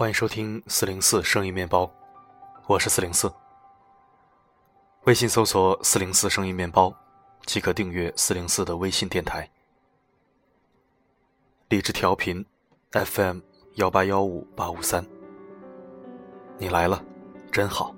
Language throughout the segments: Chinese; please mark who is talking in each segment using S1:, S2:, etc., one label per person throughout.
S1: 欢迎收听四零四生意面包，我是四零四。微信搜索“四零四生意面包”，即可订阅四零四的微信电台。理智调频 FM 幺八幺五八五三，你来了，真好。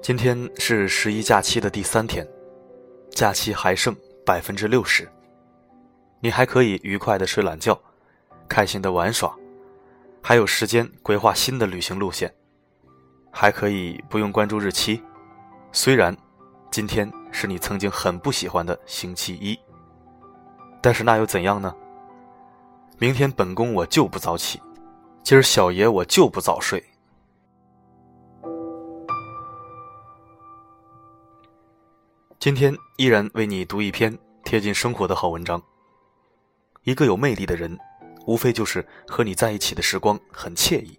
S1: 今天是十一假期的第三天，假期还剩百分之六十，你还可以愉快的睡懒觉，开心的玩耍，还有时间规划新的旅行路线，还可以不用关注日期。虽然今天是你曾经很不喜欢的星期一，但是那又怎样呢？明天本宫我就不早起，今儿小爷我就不早睡。今天依然为你读一篇贴近生活的好文章。一个有魅力的人，无非就是和你在一起的时光很惬意。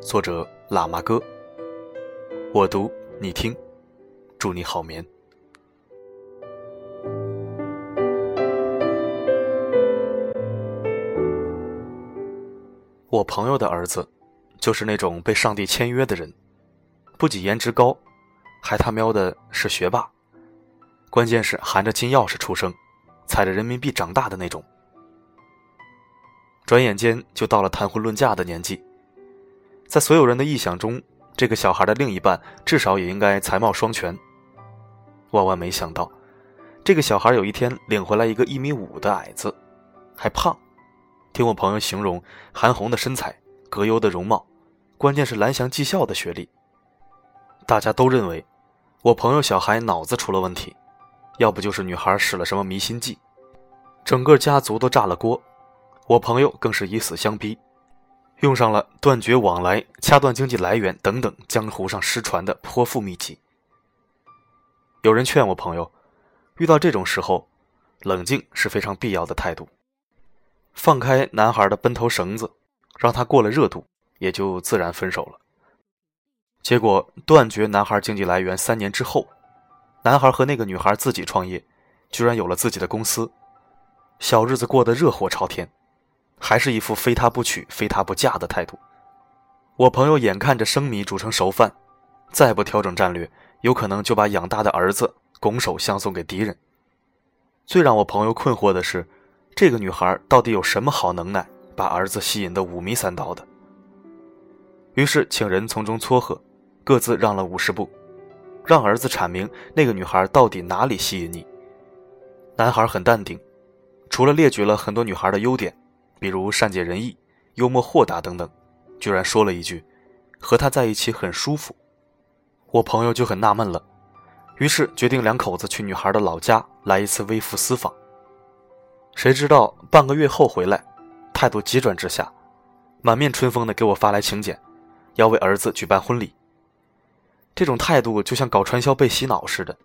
S1: 作者：喇嘛哥。我读，你听，祝你好眠。我朋友的儿子，就是那种被上帝签约的人，不仅颜值高，还他喵的是学霸。关键是含着金钥匙出生，踩着人民币长大的那种。转眼间就到了谈婚论嫁的年纪，在所有人的臆想中，这个小孩的另一半至少也应该才貌双全。万万没想到，这个小孩有一天领回来一个一米五的矮子，还胖。听我朋友形容，韩红的身材，葛优的容貌，关键是蓝翔技校的学历。大家都认为，我朋友小孩脑子出了问题。要不就是女孩使了什么迷心计，整个家族都炸了锅。我朋友更是以死相逼，用上了断绝往来、掐断经济来源等等江湖上失传的泼妇秘籍。有人劝我朋友，遇到这种时候，冷静是非常必要的态度。放开男孩的奔头绳子，让他过了热度，也就自然分手了。结果断绝男孩经济来源三年之后。男孩和那个女孩自己创业，居然有了自己的公司，小日子过得热火朝天，还是一副非他不娶、非他不嫁的态度。我朋友眼看着生米煮成熟饭，再不调整战略，有可能就把养大的儿子拱手相送给敌人。最让我朋友困惑的是，这个女孩到底有什么好能耐，把儿子吸引得五迷三道的？于是请人从中撮合，各自让了五十步。让儿子阐明那个女孩到底哪里吸引你。男孩很淡定，除了列举了很多女孩的优点，比如善解人意、幽默豁达等等，居然说了一句：“和他在一起很舒服。”我朋友就很纳闷了，于是决定两口子去女孩的老家来一次微服私访。谁知道半个月后回来，态度急转直下，满面春风的给我发来请柬，要为儿子举办婚礼。这种态度就像搞传销被洗脑似的，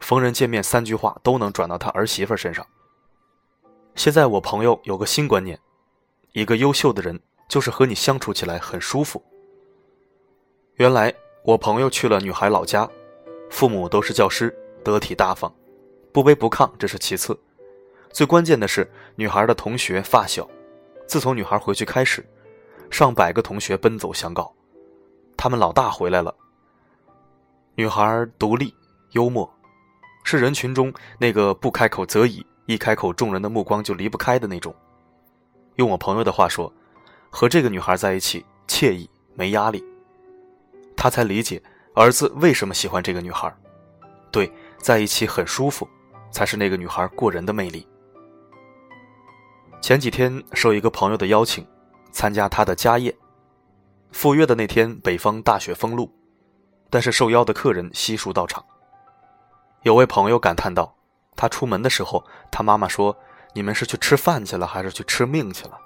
S1: 逢人见面三句话都能转到他儿媳妇身上。现在我朋友有个新观念，一个优秀的人就是和你相处起来很舒服。原来我朋友去了女孩老家，父母都是教师，得体大方，不卑不亢，这是其次，最关键的是女孩的同学发小，自从女孩回去开始，上百个同学奔走相告，他们老大回来了。女孩独立、幽默，是人群中那个不开口则已，一开口众人的目光就离不开的那种。用我朋友的话说，和这个女孩在一起惬意、没压力。他才理解儿子为什么喜欢这个女孩。对，在一起很舒服，才是那个女孩过人的魅力。前几天受一个朋友的邀请，参加他的家宴。赴约的那天，北方大雪封路。但是受邀的客人悉数到场。有位朋友感叹道：“他出门的时候，他妈妈说：‘你们是去吃饭去了，还是去吃命去了？’”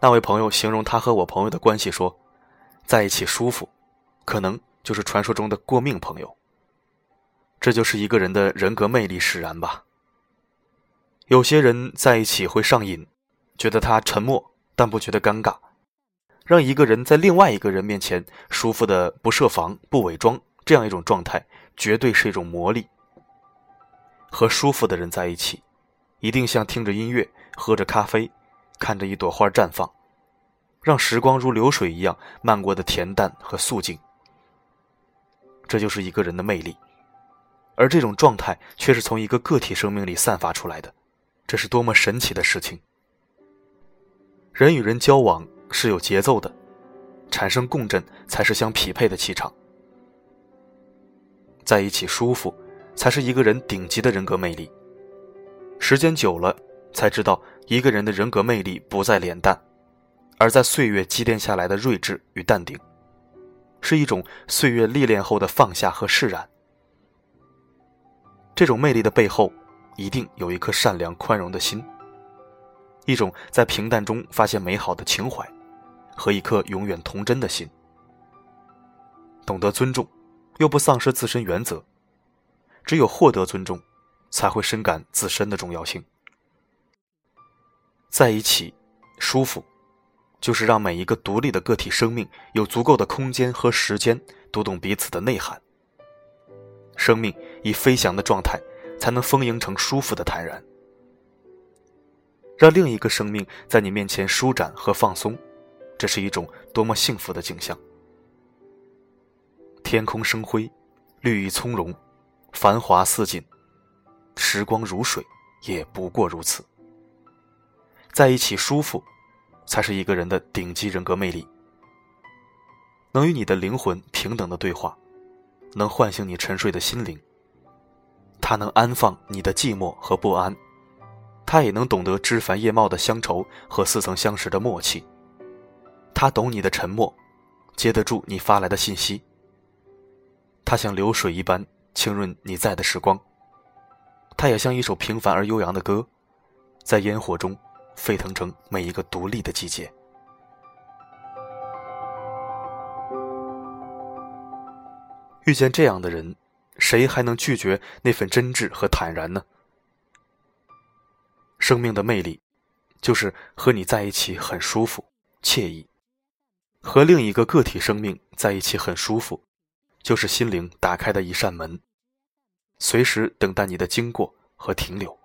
S1: 那位朋友形容他和我朋友的关系说：“在一起舒服，可能就是传说中的过命朋友。”这就是一个人的人格魅力使然吧。有些人在一起会上瘾，觉得他沉默，但不觉得尴尬。让一个人在另外一个人面前舒服的不设防、不伪装，这样一种状态，绝对是一种魔力。和舒服的人在一起，一定像听着音乐、喝着咖啡、看着一朵花绽放，让时光如流水一样漫过的恬淡和素净。这就是一个人的魅力，而这种状态却是从一个个体生命里散发出来的，这是多么神奇的事情！人与人交往是有节奏的，产生共振才是相匹配的气场，在一起舒服，才是一个人顶级的人格魅力。时间久了，才知道一个人的人格魅力不在脸蛋，而在岁月积淀下来的睿智与淡定，是一种岁月历练后的放下和释然。这种魅力的背后，一定有一颗善良宽容的心，一种在平淡中发现美好的情怀，和一颗永远童真的心。懂得尊重，又不丧失自身原则，只有获得尊重。才会深感自身的重要性。在一起，舒服，就是让每一个独立的个体生命有足够的空间和时间读懂彼此的内涵。生命以飞翔的状态，才能丰盈成舒服的坦然。让另一个生命在你面前舒展和放松，这是一种多么幸福的景象。天空生辉，绿意葱茏，繁华似锦。时光如水，也不过如此。在一起舒服，才是一个人的顶级人格魅力。能与你的灵魂平等的对话，能唤醒你沉睡的心灵。他能安放你的寂寞和不安，他也能懂得枝繁叶茂的乡愁和似曾相识的默契。他懂你的沉默，接得住你发来的信息。他像流水一般清润你在的时光。它也像一首平凡而悠扬的歌，在烟火中沸腾成每一个独立的季节。遇见这样的人，谁还能拒绝那份真挚和坦然呢？生命的魅力，就是和你在一起很舒服、惬意；和另一个个体生命在一起很舒服，就是心灵打开的一扇门。随时等待你的经过和停留。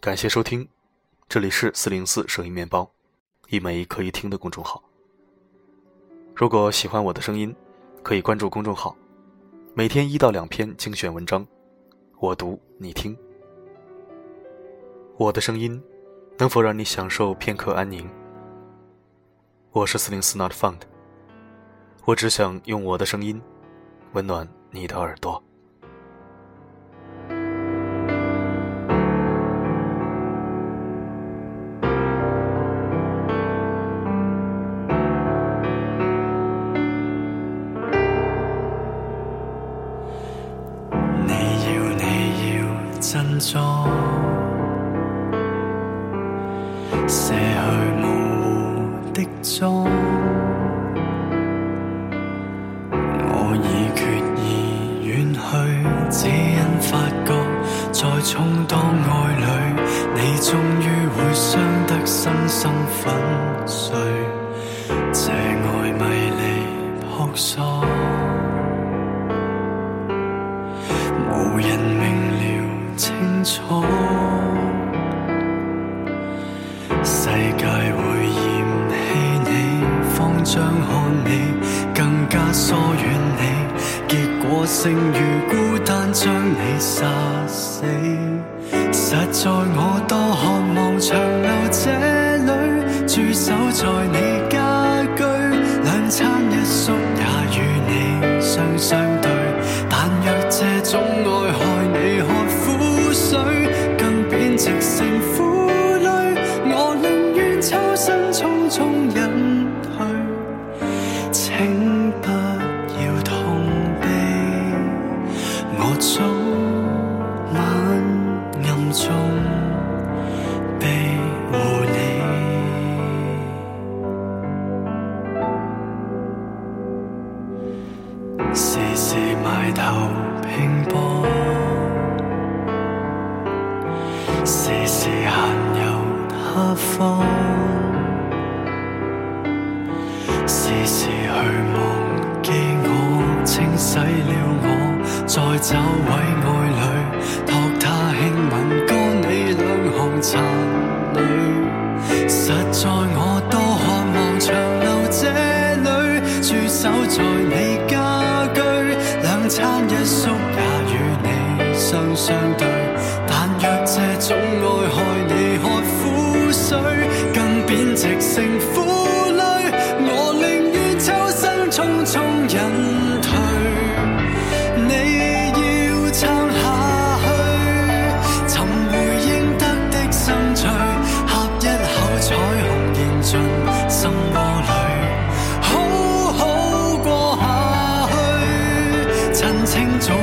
S1: 感谢收听，这里是四零四声音面包，一枚可以听的公众号。如果喜欢我的声音，可以关注公众号，每天一到两篇精选文章。我读，你听。我的声音能否让你享受片刻安宁？我是四零四 Not Found。我只想用我的声音温暖你的耳朵。充当爱侣，你终于会伤得身心粉碎，这爱迷离扑朔，无人明了。清楚，世界会嫌弃你，慌张看你，更加疏远你，和剩余孤单将你杀死。实在我多渴望长留这里，驻守在你家居，两餐一宿也与你相相对。
S2: 了我，再找位爱侣，托他轻吻干你两行残泪。实在我多渴望长留这里，驻守在你家居，两餐一宿也与你相相对。但若这种爱害你喝苦水，更贬值成苦清早